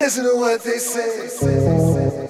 Listen to what they say.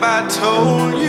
have I told you?